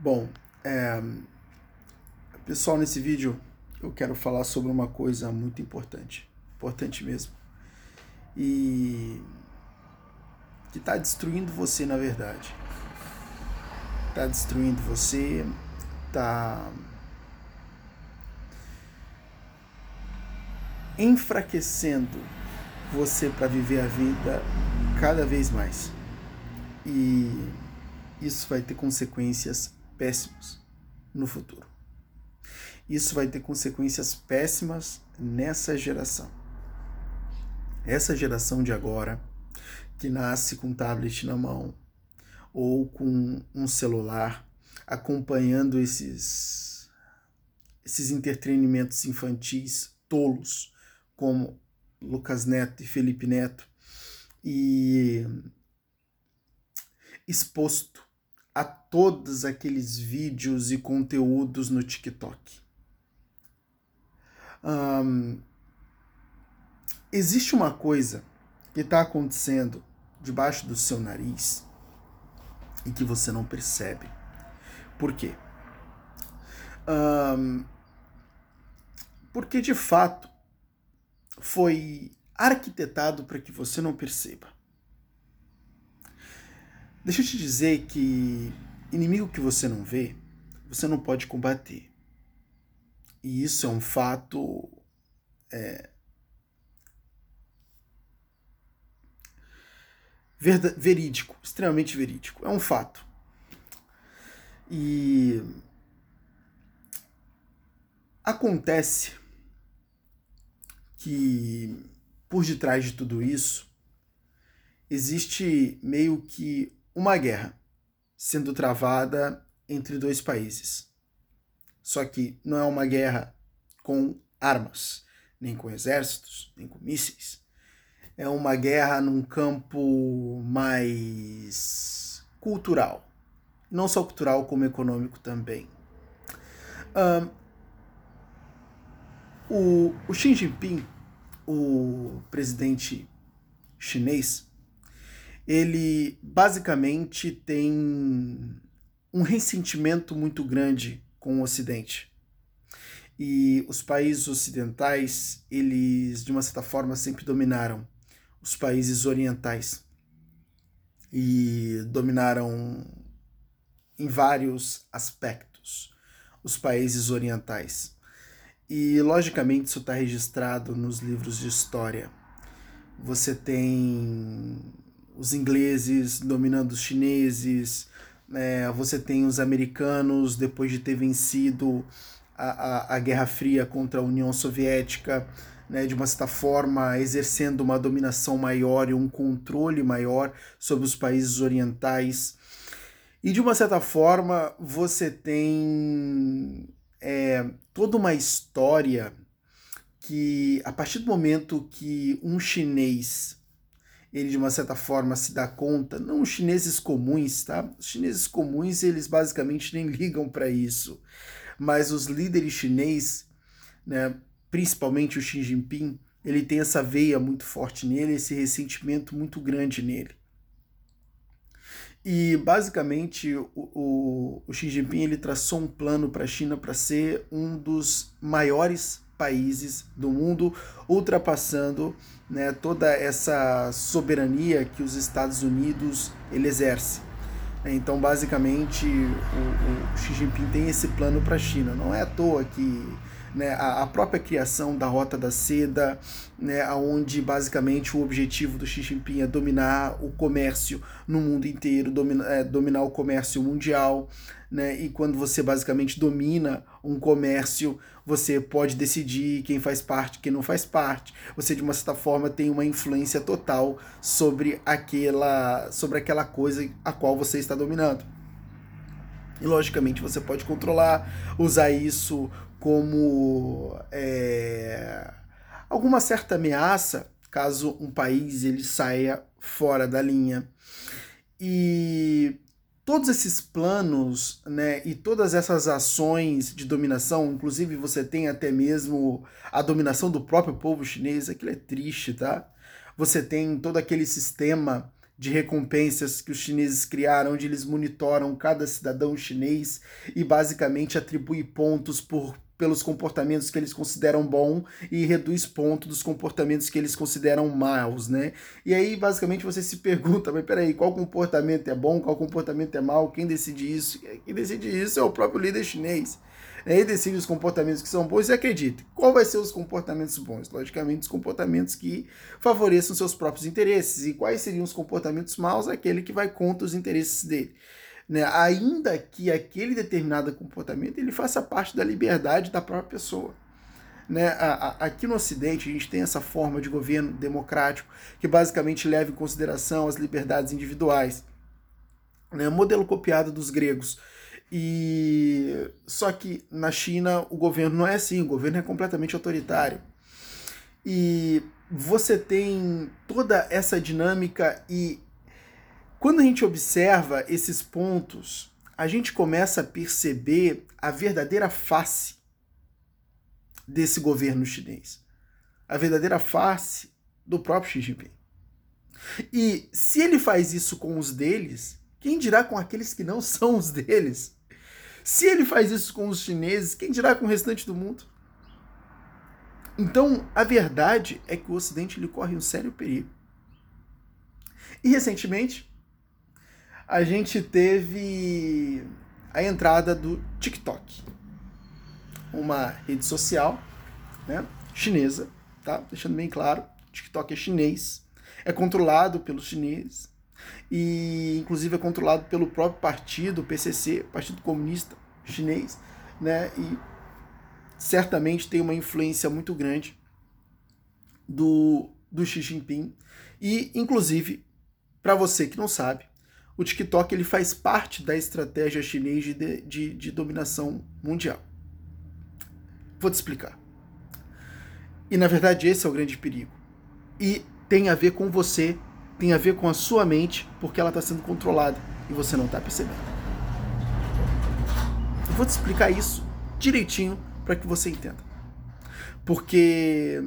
Bom, é, pessoal, nesse vídeo eu quero falar sobre uma coisa muito importante, importante mesmo, e que está destruindo você, na verdade. Está destruindo você, está enfraquecendo você para viver a vida cada vez mais. E isso vai ter consequências péssimos no futuro. Isso vai ter consequências péssimas nessa geração. Essa geração de agora, que nasce com um tablet na mão ou com um celular, acompanhando esses, esses entretenimentos infantis tolos, como Lucas Neto e Felipe Neto, e exposto a todos aqueles vídeos e conteúdos no TikTok. Um, existe uma coisa que está acontecendo debaixo do seu nariz e que você não percebe. Por quê? Um, porque de fato foi arquitetado para que você não perceba. Deixa eu te dizer que inimigo que você não vê, você não pode combater. E isso é um fato é, verídico, extremamente verídico. É um fato. E acontece que por detrás de tudo isso existe meio que uma guerra sendo travada entre dois países. Só que não é uma guerra com armas, nem com exércitos, nem com mísseis. É uma guerra num campo mais cultural. Não só cultural, como econômico também. Um, o, o Xi Jinping, o presidente chinês, ele basicamente tem um ressentimento muito grande com o Ocidente. E os países ocidentais, eles de uma certa forma sempre dominaram os países orientais. E dominaram em vários aspectos os países orientais. E logicamente isso está registrado nos livros de história. Você tem os ingleses dominando os chineses, é, você tem os americanos depois de ter vencido a, a, a Guerra Fria contra a União Soviética, né, de uma certa forma exercendo uma dominação maior e um controle maior sobre os países orientais. E de uma certa forma você tem é, toda uma história que, a partir do momento que um chinês ele de uma certa forma se dá conta, não os chineses comuns, tá? Os chineses comuns, eles basicamente nem ligam para isso. Mas os líderes chineses, né, principalmente o Xi Jinping, ele tem essa veia muito forte nele, esse ressentimento muito grande nele. E basicamente o, o, o Xi Jinping ele traçou um plano para a China para ser um dos maiores países do mundo, ultrapassando né, toda essa soberania que os Estados Unidos ele exerce. Então, basicamente, o, o Xi Jinping tem esse plano para a China. Não é à toa que né, a, a, própria criação da Rota da Seda, né, onde basicamente o objetivo do Xi Jinping é dominar o comércio no mundo inteiro, domina, é, dominar o comércio mundial. Né, e quando você basicamente domina um comércio, você pode decidir quem faz parte, quem não faz parte. Você de uma certa forma tem uma influência total sobre aquela, sobre aquela coisa a qual você está dominando. E logicamente você pode controlar, usar isso como é, alguma certa ameaça caso um país ele saia fora da linha. E todos esses planos né, e todas essas ações de dominação, inclusive você tem até mesmo a dominação do próprio povo chinês, aquilo é triste, tá? Você tem todo aquele sistema de recompensas que os chineses criaram, onde eles monitoram cada cidadão chinês e basicamente atribui pontos por pelos comportamentos que eles consideram bom e reduz ponto dos comportamentos que eles consideram maus, né? E aí, basicamente, você se pergunta, mas peraí, qual comportamento é bom, qual comportamento é mau, quem decide isso? Quem decide isso é o próprio líder chinês. Ele decide os comportamentos que são bons e acredita. Qual vai ser os comportamentos bons? Logicamente, os comportamentos que favoreçam seus próprios interesses. E quais seriam os comportamentos maus? Aquele que vai contra os interesses dele. Né? Ainda que aquele determinado comportamento ele faça parte da liberdade da própria pessoa. Né? Aqui no Ocidente, a gente tem essa forma de governo democrático que basicamente leva em consideração as liberdades individuais. Né? Modelo copiado dos gregos. E só que na China o governo não é assim, o governo é completamente autoritário. E você tem toda essa dinâmica e quando a gente observa esses pontos, a gente começa a perceber a verdadeira face desse governo chinês. A verdadeira face do próprio Xi Jinping. E se ele faz isso com os deles, quem dirá com aqueles que não são os deles? Se ele faz isso com os chineses, quem dirá com o restante do mundo? Então, a verdade é que o Ocidente ele corre um sério perigo. E recentemente, a gente teve a entrada do TikTok, uma rede social né, chinesa, tá? Deixando bem claro, TikTok é chinês, é controlado pelos chineses e inclusive é controlado pelo próprio partido, PCC, Partido Comunista Chinês, né? E certamente tem uma influência muito grande do, do Xi Jinping e inclusive para você que não sabe, o TikTok ele faz parte da estratégia chinesa de, de, de dominação mundial. Vou te explicar. E na verdade esse é o grande perigo. E tem a ver com você, tem a ver com a sua mente, porque ela está sendo controlada e você não está percebendo. Eu vou te explicar isso direitinho para que você entenda. Porque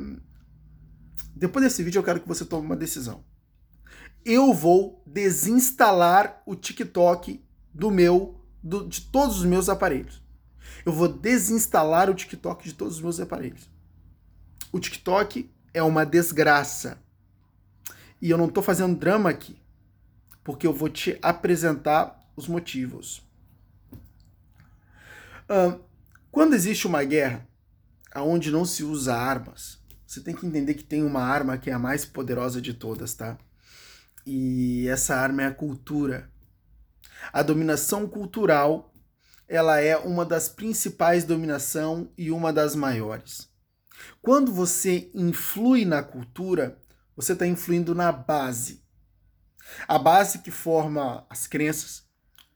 depois desse vídeo eu quero que você tome uma decisão eu vou desinstalar o TikTok do meu, do, de todos os meus aparelhos. Eu vou desinstalar o TikTok de todos os meus aparelhos. O TikTok é uma desgraça. E eu não estou fazendo drama aqui, porque eu vou te apresentar os motivos. Uh, quando existe uma guerra onde não se usa armas, você tem que entender que tem uma arma que é a mais poderosa de todas, tá? E essa arma é a cultura. A dominação cultural, ela é uma das principais dominação e uma das maiores. Quando você influi na cultura, você está influindo na base. A base que forma as crenças,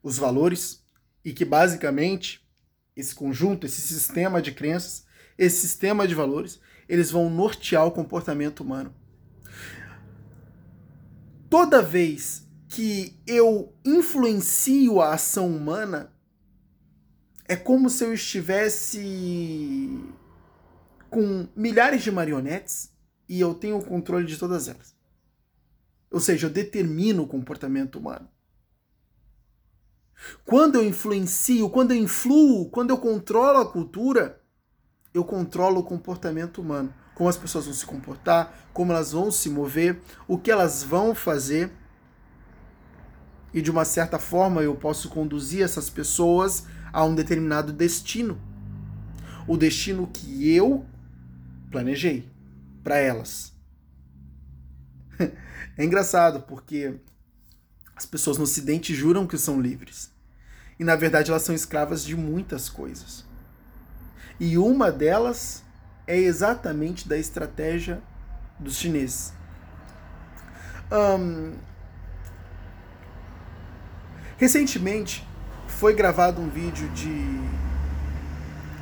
os valores e que basicamente esse conjunto, esse sistema de crenças, esse sistema de valores, eles vão nortear o comportamento humano toda vez que eu influencio a ação humana, é como se eu estivesse com milhares de marionetes e eu tenho o controle de todas elas. Ou seja, eu determino o comportamento humano. Quando eu influencio, quando eu influo, quando eu controlo a cultura, eu controlo o comportamento humano como as pessoas vão se comportar, como elas vão se mover, o que elas vão fazer. E de uma certa forma eu posso conduzir essas pessoas a um determinado destino. O destino que eu planejei para elas. É engraçado porque as pessoas no Ocidente juram que são livres. E na verdade elas são escravas de muitas coisas. E uma delas é exatamente da estratégia dos chineses. Um, recentemente foi gravado um vídeo de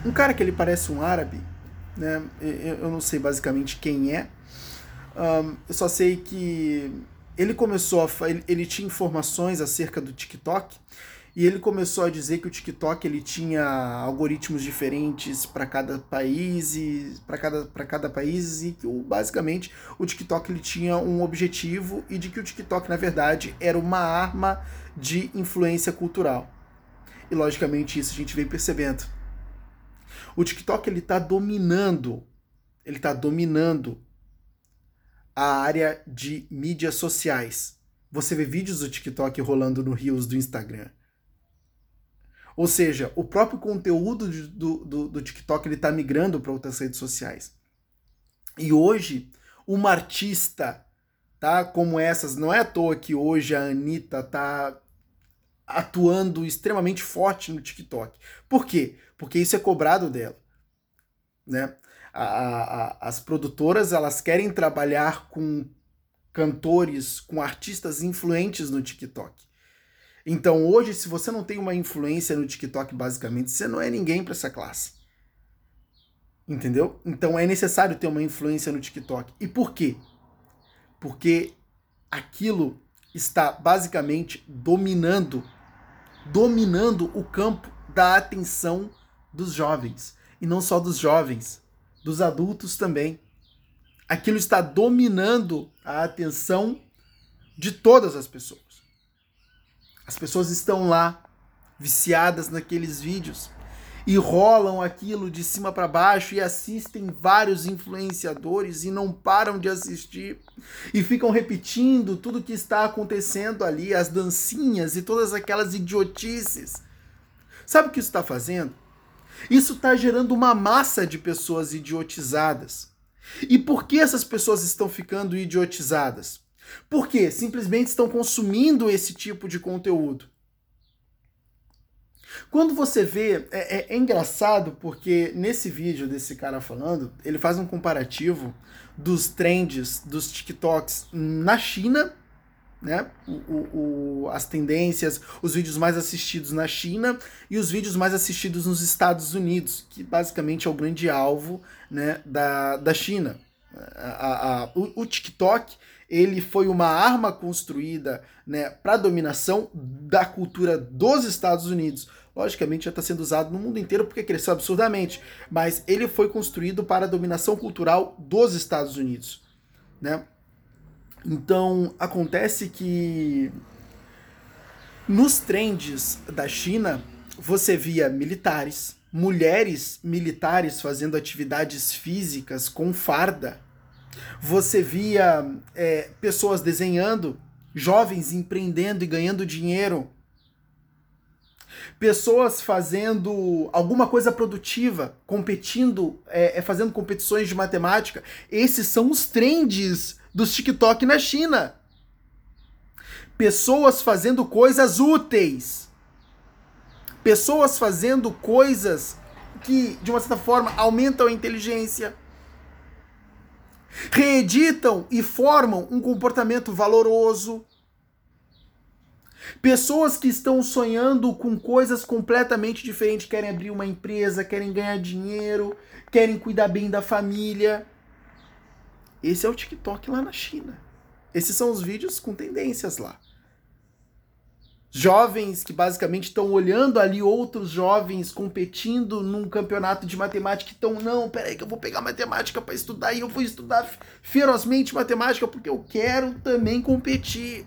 um cara que ele parece um árabe, né? Eu não sei basicamente quem é. Um, eu só sei que ele começou a ele, ele tinha informações acerca do TikTok e ele começou a dizer que o TikTok ele tinha algoritmos diferentes para cada país e para cada, cada país e que basicamente o TikTok ele tinha um objetivo e de que o TikTok na verdade era uma arma de influência cultural. E logicamente isso a gente vem percebendo. O TikTok ele está dominando, ele está dominando a área de mídias sociais. Você vê vídeos do TikTok rolando no Reels do Instagram. Ou seja, o próprio conteúdo do, do, do TikTok ele está migrando para outras redes sociais. E hoje, uma artista, tá, como essas, não é à toa que hoje a Anitta tá atuando extremamente forte no TikTok. Por quê? Porque isso é cobrado dela, né? A, a, as produtoras elas querem trabalhar com cantores, com artistas influentes no TikTok. Então hoje, se você não tem uma influência no TikTok, basicamente, você não é ninguém para essa classe. Entendeu? Então é necessário ter uma influência no TikTok. E por quê? Porque aquilo está basicamente dominando dominando o campo da atenção dos jovens. E não só dos jovens, dos adultos também. Aquilo está dominando a atenção de todas as pessoas. As pessoas estão lá, viciadas naqueles vídeos, e rolam aquilo de cima para baixo e assistem vários influenciadores e não param de assistir e ficam repetindo tudo que está acontecendo ali, as dancinhas e todas aquelas idiotices. Sabe o que isso está fazendo? Isso está gerando uma massa de pessoas idiotizadas. E por que essas pessoas estão ficando idiotizadas? Por quê? Simplesmente estão consumindo esse tipo de conteúdo. Quando você vê, é, é, é, engraçado porque nesse vídeo desse cara falando, ele faz um comparativo dos trends dos TikToks na China, né? O, o, o, as tendências, os vídeos mais assistidos na China e os vídeos mais assistidos nos Estados Unidos, que basicamente é o grande alvo né, da, da China. A, a, a, o, o TikTok ele foi uma arma construída né, para dominação da cultura dos Estados Unidos. Logicamente já está sendo usado no mundo inteiro porque cresceu absurdamente, mas ele foi construído para a dominação cultural dos Estados Unidos. Né? Então acontece que nos trends da China você via militares, mulheres militares fazendo atividades físicas com farda você via é, pessoas desenhando, jovens empreendendo e ganhando dinheiro, pessoas fazendo alguma coisa produtiva, competindo, é, é, fazendo competições de matemática. Esses são os trends dos TikTok na China. Pessoas fazendo coisas úteis. Pessoas fazendo coisas que, de uma certa forma, aumentam a inteligência reeditam e formam um comportamento valoroso. Pessoas que estão sonhando com coisas completamente diferentes, querem abrir uma empresa, querem ganhar dinheiro, querem cuidar bem da família. Esse é o TikTok lá na China. Esses são os vídeos com tendências lá jovens que basicamente estão olhando ali outros jovens competindo num campeonato de matemática e estão, não, peraí que eu vou pegar matemática para estudar e eu vou estudar ferozmente matemática porque eu quero também competir.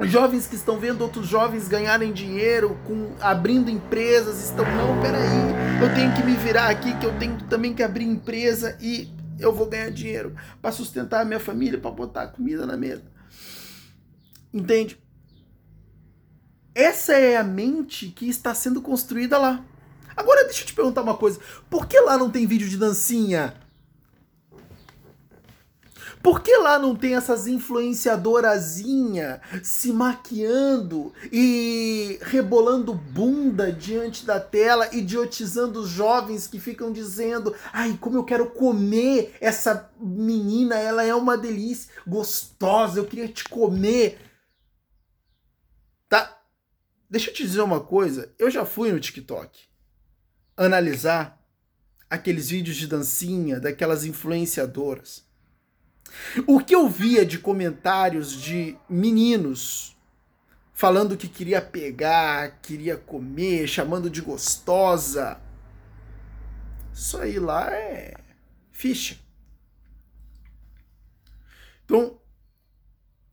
Jovens que estão vendo outros jovens ganharem dinheiro, com abrindo empresas, estão, não, peraí, eu tenho que me virar aqui, que eu tenho também que abrir empresa e eu vou ganhar dinheiro para sustentar a minha família, para botar comida na mesa. Entende? Essa é a mente que está sendo construída lá. Agora deixa eu te perguntar uma coisa. Por que lá não tem vídeo de dancinha? Por que lá não tem essas influenciadorazinha se maquiando e rebolando bunda diante da tela, idiotizando os jovens que ficam dizendo: "Ai, como eu quero comer essa menina, ela é uma delícia, gostosa, eu queria te comer". Deixa eu te dizer uma coisa, eu já fui no TikTok analisar aqueles vídeos de dancinha daquelas influenciadoras. O que eu via de comentários de meninos falando que queria pegar, queria comer, chamando de gostosa. Isso aí lá é ficha. Então,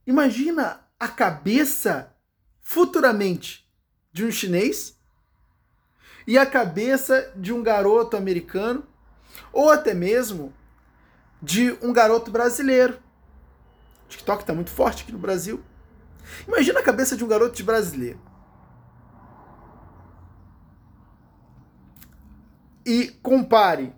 imagina a cabeça futuramente de um chinês e a cabeça de um garoto americano ou até mesmo de um garoto brasileiro. O TikTok está muito forte aqui no Brasil. Imagina a cabeça de um garoto de brasileiro. E compare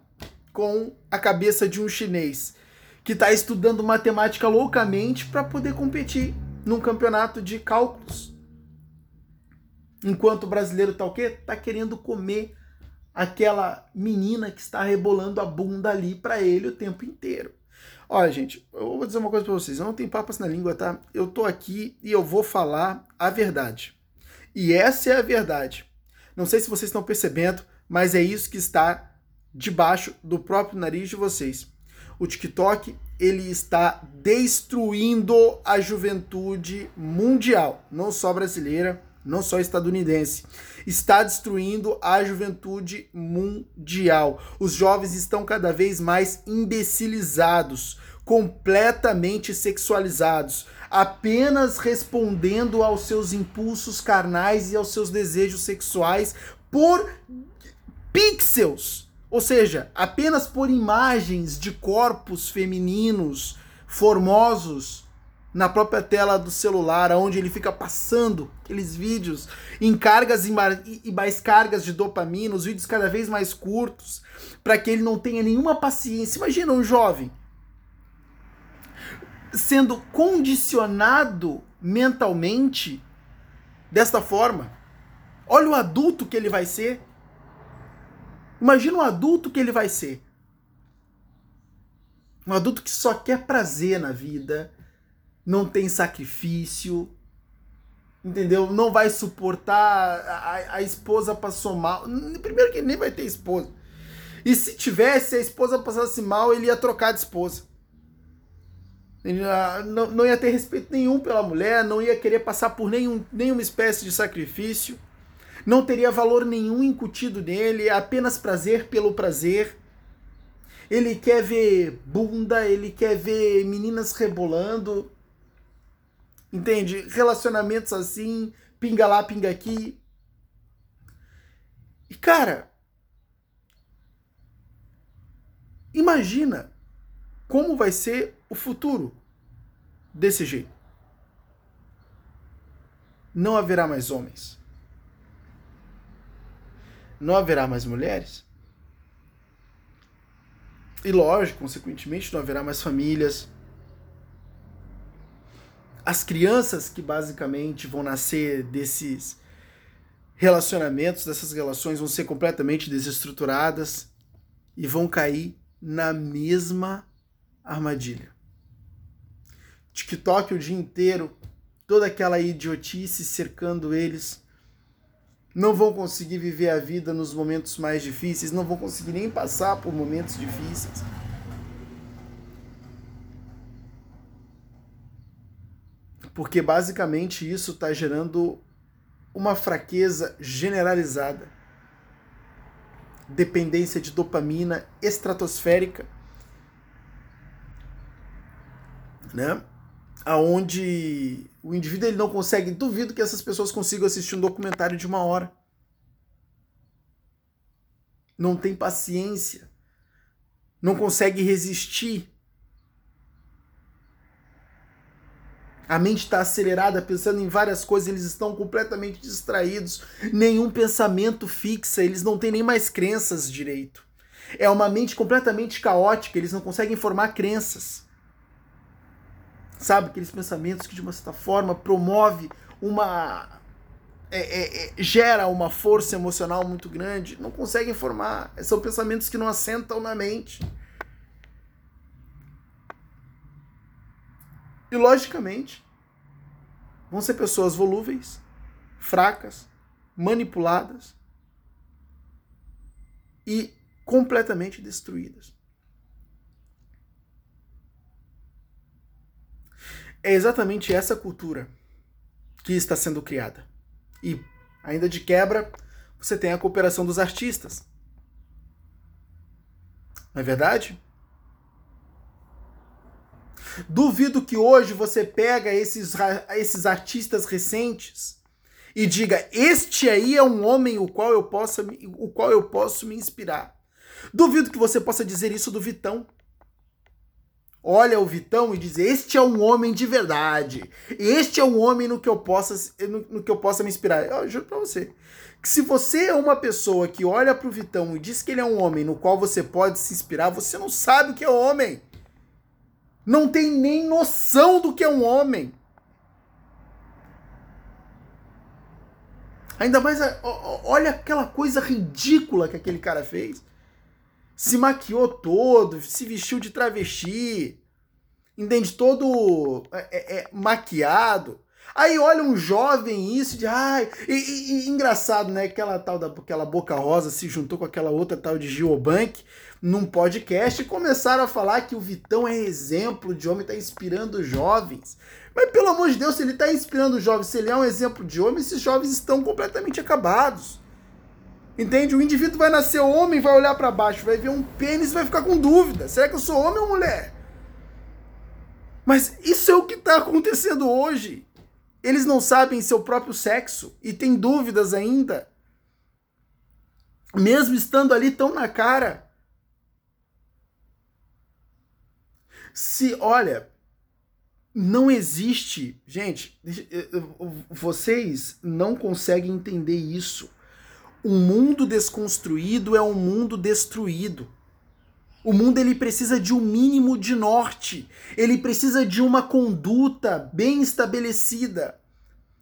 com a cabeça de um chinês que está estudando matemática loucamente para poder competir num campeonato de cálculos. Enquanto o brasileiro está o quê? Tá querendo comer aquela menina que está rebolando a bunda ali para ele o tempo inteiro. Olha, gente, eu vou dizer uma coisa para vocês, eu não tenho papas na língua, tá? Eu tô aqui e eu vou falar a verdade. E essa é a verdade. Não sei se vocês estão percebendo, mas é isso que está debaixo do próprio nariz de vocês. O TikTok, ele está destruindo a juventude mundial, não só brasileira, não só estadunidense, está destruindo a juventude mundial. Os jovens estão cada vez mais imbecilizados, completamente sexualizados, apenas respondendo aos seus impulsos carnais e aos seus desejos sexuais por pixels, ou seja, apenas por imagens de corpos femininos formosos na própria tela do celular, onde ele fica passando aqueles vídeos em cargas e mais cargas de dopamina, os vídeos cada vez mais curtos, para que ele não tenha nenhuma paciência. Imagina um jovem sendo condicionado mentalmente desta forma. Olha o adulto que ele vai ser. Imagina o adulto que ele vai ser. Um adulto que só quer prazer na vida, não tem sacrifício, entendeu? Não vai suportar a, a esposa passou mal. Primeiro que nem vai ter esposa. E se tivesse, a esposa passasse mal, ele ia trocar de esposa. Ele não, não ia ter respeito nenhum pela mulher, não ia querer passar por nenhum, nenhuma espécie de sacrifício, não teria valor nenhum incutido nele, apenas prazer pelo prazer. Ele quer ver bunda, ele quer ver meninas rebolando, Entende? Relacionamentos assim, pinga lá, pinga aqui. E cara, imagina como vai ser o futuro desse jeito. Não haverá mais homens. Não haverá mais mulheres. E lógico, consequentemente, não haverá mais famílias as crianças que basicamente vão nascer desses relacionamentos, dessas relações, vão ser completamente desestruturadas e vão cair na mesma armadilha. TikTok o dia inteiro, toda aquela idiotice cercando eles. Não vão conseguir viver a vida nos momentos mais difíceis, não vão conseguir nem passar por momentos difíceis. Porque basicamente isso está gerando uma fraqueza generalizada, dependência de dopamina estratosférica, né? Aonde o indivíduo ele não consegue, duvido que essas pessoas consigam assistir um documentário de uma hora. Não tem paciência, não consegue resistir A mente está acelerada, pensando em várias coisas, eles estão completamente distraídos. Nenhum pensamento fixa, eles não têm nem mais crenças direito. É uma mente completamente caótica, eles não conseguem formar crenças. Sabe, aqueles pensamentos que de uma certa forma promove uma. É, é, é, gera uma força emocional muito grande, não conseguem formar. São pensamentos que não assentam na mente. E logicamente, vão ser pessoas volúveis, fracas, manipuladas e completamente destruídas. É exatamente essa cultura que está sendo criada. E, ainda de quebra, você tem a cooperação dos artistas. Não é verdade? Duvido que hoje você pega esses, esses artistas recentes e diga: "Este aí é um homem o qual eu possa o qual eu posso me inspirar". Duvido que você possa dizer isso do Vitão. Olha o Vitão e diz: "Este é um homem de verdade. Este é um homem no que eu possa no, no que eu possa me inspirar". Eu juro para você que se você é uma pessoa que olha para o Vitão e diz que ele é um homem no qual você pode se inspirar, você não sabe o que é homem não tem nem noção do que é um homem. Ainda mais, olha aquela coisa ridícula que aquele cara fez. Se maquiou todo, se vestiu de travesti, entende? Todo é, é, é maquiado. Aí olha um jovem isso de ai, e, e, e, engraçado, né? Aquela tal da aquela Boca Rosa se juntou com aquela outra tal de Giobank num podcast e começaram a falar que o Vitão é exemplo de homem, está inspirando jovens. Mas pelo amor de Deus, se ele está inspirando jovens, se ele é um exemplo de homem, esses jovens estão completamente acabados. Entende? O indivíduo vai nascer homem, vai olhar para baixo, vai ver um pênis e vai ficar com dúvida. Será que eu sou homem ou mulher? Mas isso é o que está acontecendo hoje. Eles não sabem seu próprio sexo e têm dúvidas ainda. Mesmo estando ali tão na cara. Se, olha, não existe. Gente, vocês não conseguem entender isso. Um mundo desconstruído é um mundo destruído. O mundo ele precisa de um mínimo de norte. Ele precisa de uma conduta bem estabelecida,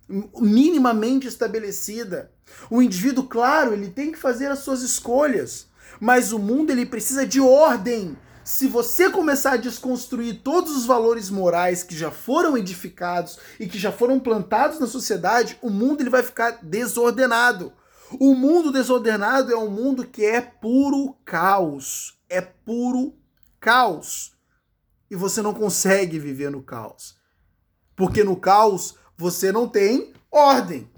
minimamente estabelecida. O indivíduo, claro, ele tem que fazer as suas escolhas, mas o mundo ele precisa de ordem se você começar a desconstruir todos os valores morais que já foram edificados e que já foram plantados na sociedade, o mundo ele vai ficar desordenado. O mundo desordenado é um mundo que é puro caos. É puro caos. E você não consegue viver no caos. Porque no caos você não tem ordem.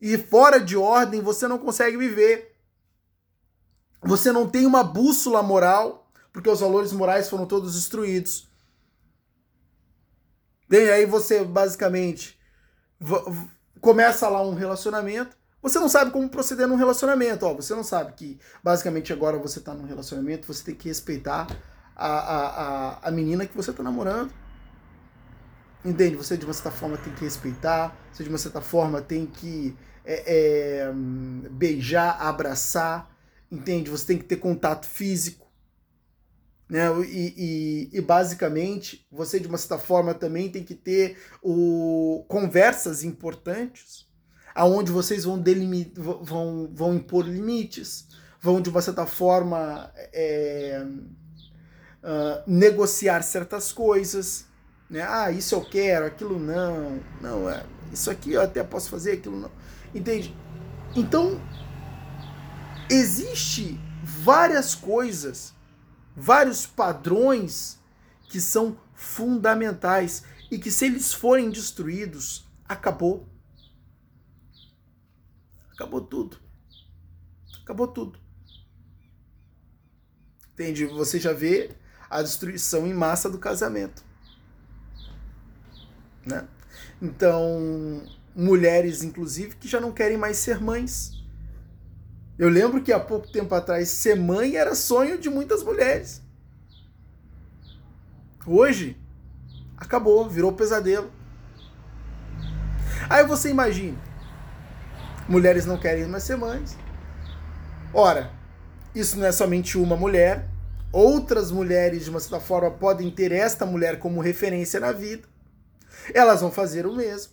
E fora de ordem você não consegue viver. Você não tem uma bússola moral porque os valores morais foram todos destruídos. E aí você basicamente começa lá um relacionamento, você não sabe como proceder num relacionamento, ó, você não sabe que basicamente agora você está num relacionamento, você tem que respeitar a, a, a, a menina que você está namorando. Entende? Você de uma certa forma tem que respeitar, você de uma certa forma tem que é, é, beijar, abraçar, entende? Você tem que ter contato físico. Né? E, e, e, basicamente você de uma certa forma também tem que ter o, conversas importantes aonde vocês vão, vão, vão impor limites, vão de uma certa forma é, uh, negociar certas coisas. Né? Ah, isso eu quero, aquilo não. Não, é, isso aqui eu até posso fazer, aquilo não. Entende? Então, existe várias coisas vários padrões que são fundamentais e que se eles forem destruídos, acabou. Acabou tudo. Acabou tudo. Entende? Você já vê a destruição em massa do casamento. Né? Então, mulheres, inclusive, que já não querem mais ser mães eu lembro que há pouco tempo atrás ser mãe era sonho de muitas mulheres. Hoje acabou, virou pesadelo. Aí você imagina, mulheres não querem mais ser mães. Ora, isso não é somente uma mulher, outras mulheres de uma certa forma podem ter esta mulher como referência na vida. Elas vão fazer o mesmo.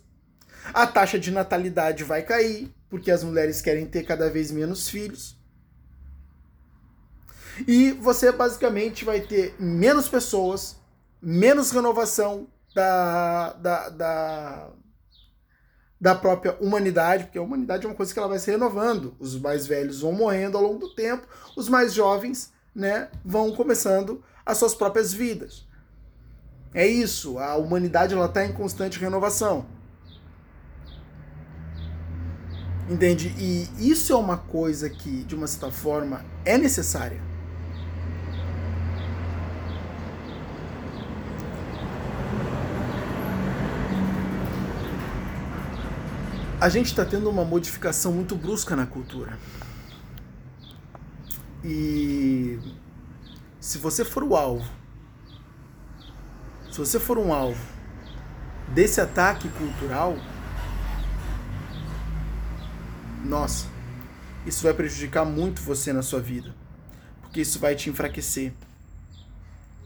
A taxa de natalidade vai cair, porque as mulheres querem ter cada vez menos filhos. E você basicamente vai ter menos pessoas, menos renovação da, da, da, da própria humanidade, porque a humanidade é uma coisa que ela vai se renovando. Os mais velhos vão morrendo ao longo do tempo, os mais jovens né, vão começando as suas próprias vidas. É isso, a humanidade está em constante renovação. Entende? E isso é uma coisa que, de uma certa forma, é necessária. A gente está tendo uma modificação muito brusca na cultura. E se você for o alvo, se você for um alvo desse ataque cultural, nossa, isso vai prejudicar muito você na sua vida, porque isso vai te enfraquecer.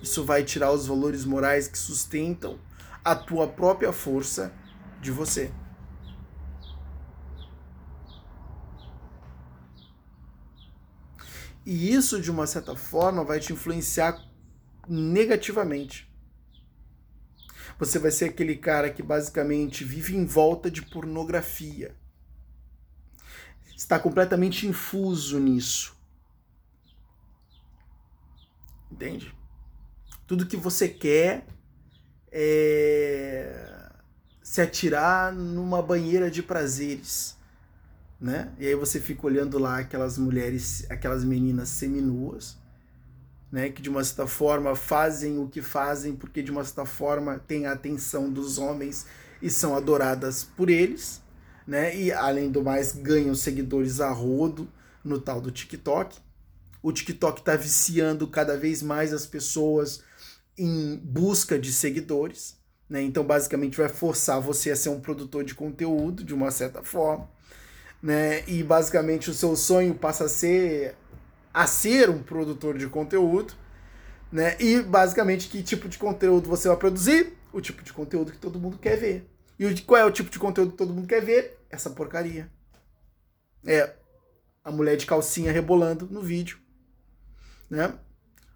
Isso vai tirar os valores morais que sustentam a tua própria força de você. E isso, de uma certa forma, vai te influenciar negativamente. Você vai ser aquele cara que basicamente vive em volta de pornografia está completamente infuso nisso. Entende? Tudo que você quer é se atirar numa banheira de prazeres, né? E aí você fica olhando lá aquelas mulheres, aquelas meninas seminuas, né, que de uma certa forma fazem o que fazem porque de uma certa forma têm a atenção dos homens e são adoradas por eles, né? E além do mais, ganham seguidores a rodo no tal do TikTok. O TikTok está viciando cada vez mais as pessoas em busca de seguidores. Né? Então, basicamente, vai forçar você a ser um produtor de conteúdo de uma certa forma. Né? E basicamente o seu sonho passa a ser a ser um produtor de conteúdo. Né? E basicamente que tipo de conteúdo você vai produzir? O tipo de conteúdo que todo mundo quer ver. E qual é o tipo de conteúdo que todo mundo quer ver? Essa porcaria. É a mulher de calcinha rebolando no vídeo, né?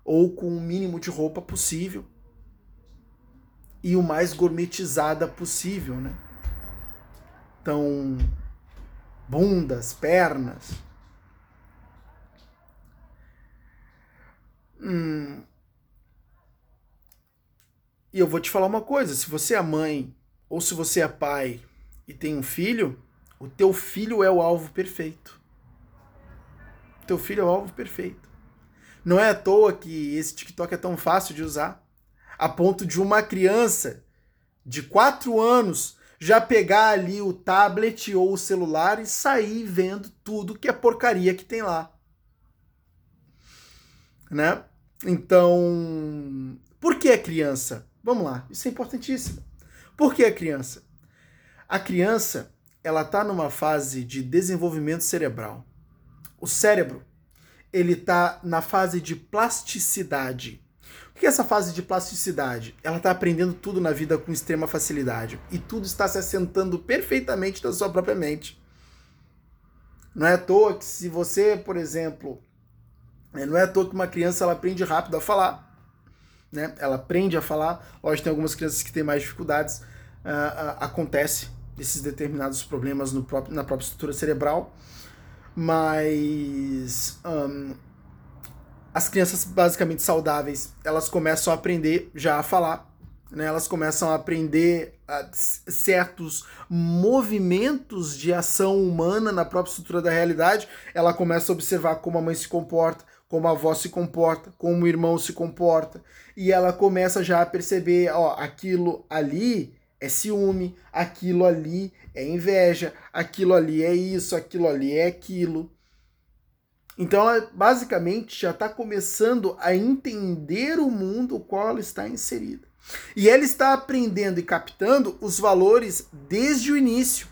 Ou com o mínimo de roupa possível. E o mais gourmetizada possível, né? Então, bundas, pernas. Hum. E eu vou te falar uma coisa: se você é mãe ou se você é pai e tem um filho, o teu filho é o alvo perfeito. O teu filho é o alvo perfeito. Não é à toa que esse TikTok é tão fácil de usar, a ponto de uma criança de 4 anos já pegar ali o tablet ou o celular e sair vendo tudo que é porcaria que tem lá. Né? Então, por que a criança? Vamos lá, isso é importantíssimo. Por que a criança? A criança, ela está numa fase de desenvolvimento cerebral. O cérebro, ele está na fase de plasticidade. O que é essa fase de plasticidade? Ela está aprendendo tudo na vida com extrema facilidade. E tudo está se assentando perfeitamente na sua própria mente. Não é à toa que se você, por exemplo, é, não é à toa que uma criança ela aprende rápido a falar né? Ela aprende a falar. Lógico, tem algumas crianças que têm mais dificuldades. Uh, uh, acontece esses determinados problemas no próprio, na própria estrutura cerebral. Mas um, as crianças basicamente saudáveis, elas começam a aprender já a falar. Né? Elas começam a aprender uh, certos movimentos de ação humana na própria estrutura da realidade. Ela começa a observar como a mãe se comporta, como a avó se comporta, como o irmão se comporta, e ela começa já a perceber, ó, aquilo ali é ciúme, aquilo ali é inveja, aquilo ali é isso, aquilo ali é aquilo. Então ela basicamente já está começando a entender o mundo no qual ela está inserida. E ela está aprendendo e captando os valores desde o início.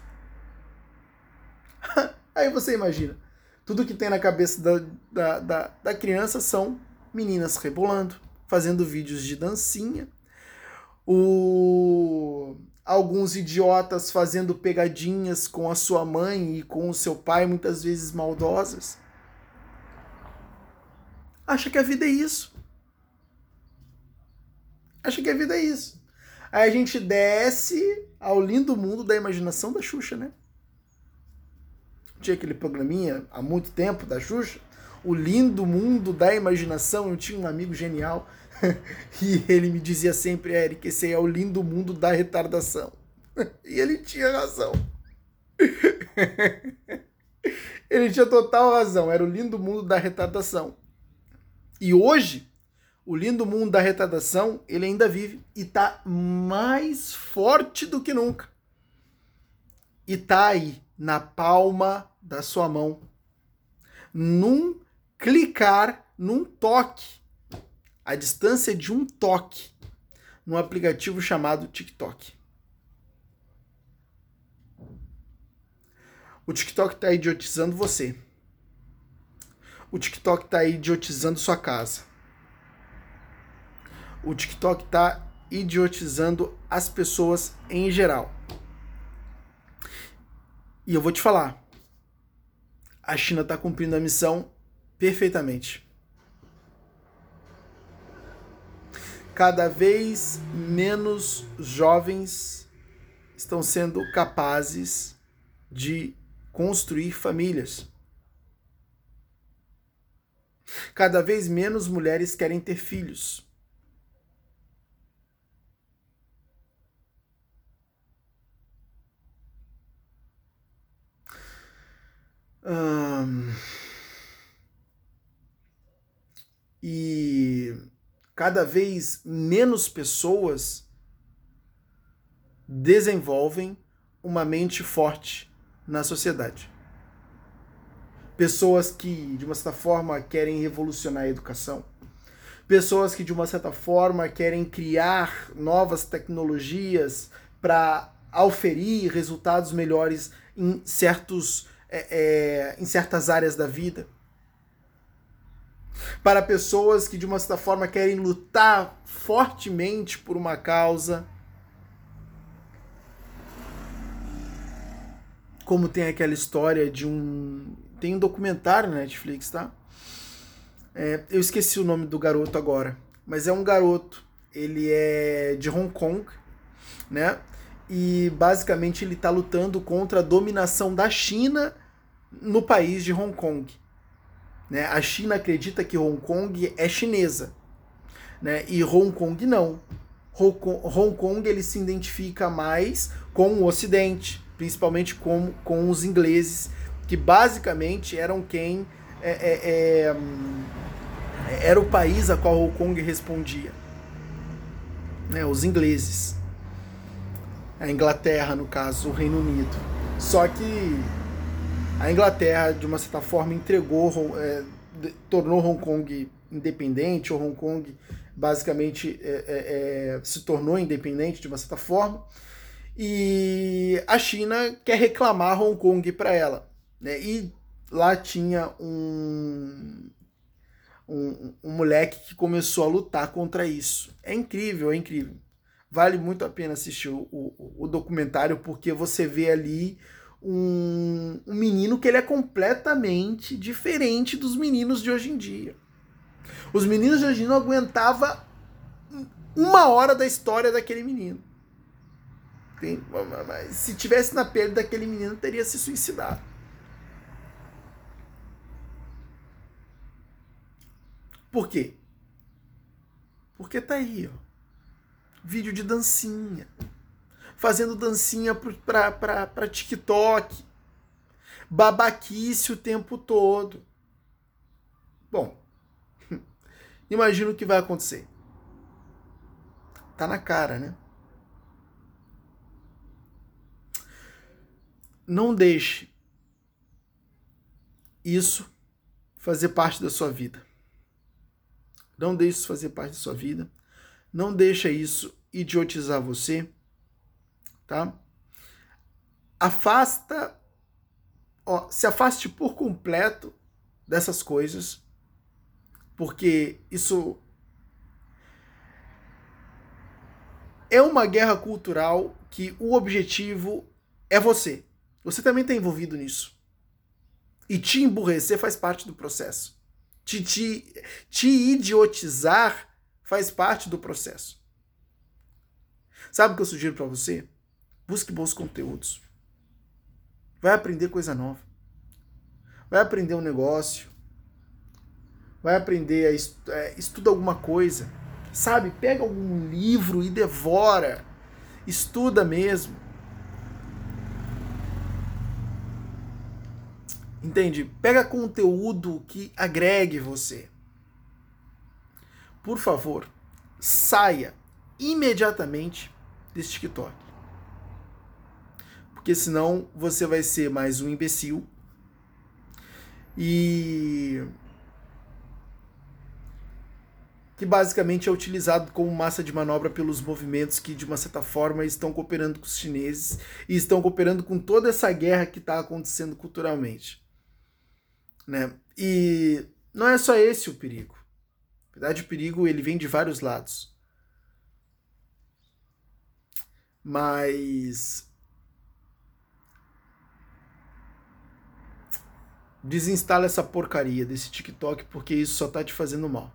Aí você imagina, tudo que tem na cabeça da, da, da, da criança são meninas rebolando, fazendo vídeos de dancinha, o alguns idiotas fazendo pegadinhas com a sua mãe e com o seu pai, muitas vezes maldosas. Acha que a vida é isso. Acha que a vida é isso. Aí a gente desce ao lindo mundo da imaginação da Xuxa, né? tinha aquele programinha há muito tempo da Xuxa, o lindo mundo da imaginação. Eu tinha um amigo genial e ele me dizia sempre, Eric, esse é o lindo mundo da retardação. e ele tinha razão. ele tinha total razão, era o lindo mundo da retardação. E hoje, o lindo mundo da retardação, ele ainda vive e tá mais forte do que nunca. E tá aí, na palma da sua mão. Num clicar, num toque. A distância de um toque. Num aplicativo chamado TikTok. O TikTok está idiotizando você. O TikTok está idiotizando sua casa. O TikTok está idiotizando as pessoas em geral. E eu vou te falar, a China está cumprindo a missão perfeitamente. Cada vez menos jovens estão sendo capazes de construir famílias. Cada vez menos mulheres querem ter filhos. Hum, e cada vez menos pessoas desenvolvem uma mente forte na sociedade. Pessoas que, de uma certa forma, querem revolucionar a educação. Pessoas que, de uma certa forma, querem criar novas tecnologias para auferir resultados melhores em, certos, é, é, em certas áreas da vida. Para pessoas que, de uma certa forma, querem lutar fortemente por uma causa como tem aquela história de um. Tem um documentário na Netflix, tá? É, eu esqueci o nome do garoto agora, mas é um garoto. Ele é de Hong Kong, né? E basicamente ele está lutando contra a dominação da China no país de Hong Kong. Né? A China acredita que Hong Kong é chinesa, né? E Hong Kong não. Hong Kong ele se identifica mais com o Ocidente, principalmente com, com os ingleses, que basicamente eram quem é, é, é, era o país a qual Hong Kong respondia. Né, os ingleses. A Inglaterra, no caso, o Reino Unido. Só que a Inglaterra, de uma certa forma, entregou, é, tornou Hong Kong independente, ou Hong Kong basicamente é, é, é, se tornou independente de uma certa forma e a China quer reclamar Hong Kong para ela. Né? E lá tinha um, um, um, moleque que começou a lutar contra isso. É incrível, é incrível. Vale muito a pena assistir o, o, o documentário porque você vê ali um, um menino que ele é completamente diferente dos meninos de hoje em dia. Os meninos de hoje em dia não aguentavam uma hora da história daquele menino. Se tivesse na pele daquele menino, teria se suicidado. Por quê? Porque tá aí, ó. Vídeo de dancinha. Fazendo dancinha pra, pra, pra TikTok. Babaquice o tempo todo. Bom, imagina o que vai acontecer. Tá na cara, né? não deixe isso fazer parte da sua vida. Não deixe isso fazer parte da sua vida. Não deixa isso idiotizar você, tá? Afasta, ó, se afaste por completo dessas coisas, porque isso é uma guerra cultural que o objetivo é você. Você também está envolvido nisso. E te emburrecer faz parte do processo. Te, te, te idiotizar faz parte do processo. Sabe o que eu sugiro para você? Busque bons conteúdos. Vai aprender coisa nova. Vai aprender um negócio. Vai aprender a est é, estuda alguma coisa. Sabe? Pega algum livro e devora. Estuda mesmo. Entende? Pega conteúdo que agregue você. Por favor, saia imediatamente desse TikTok. Porque senão você vai ser mais um imbecil. E que basicamente é utilizado como massa de manobra pelos movimentos que, de uma certa forma, estão cooperando com os chineses e estão cooperando com toda essa guerra que está acontecendo culturalmente. Né? E não é só esse o perigo. Na verdade, o perigo ele vem de vários lados. Mas desinstala essa porcaria desse TikTok porque isso só tá te fazendo mal.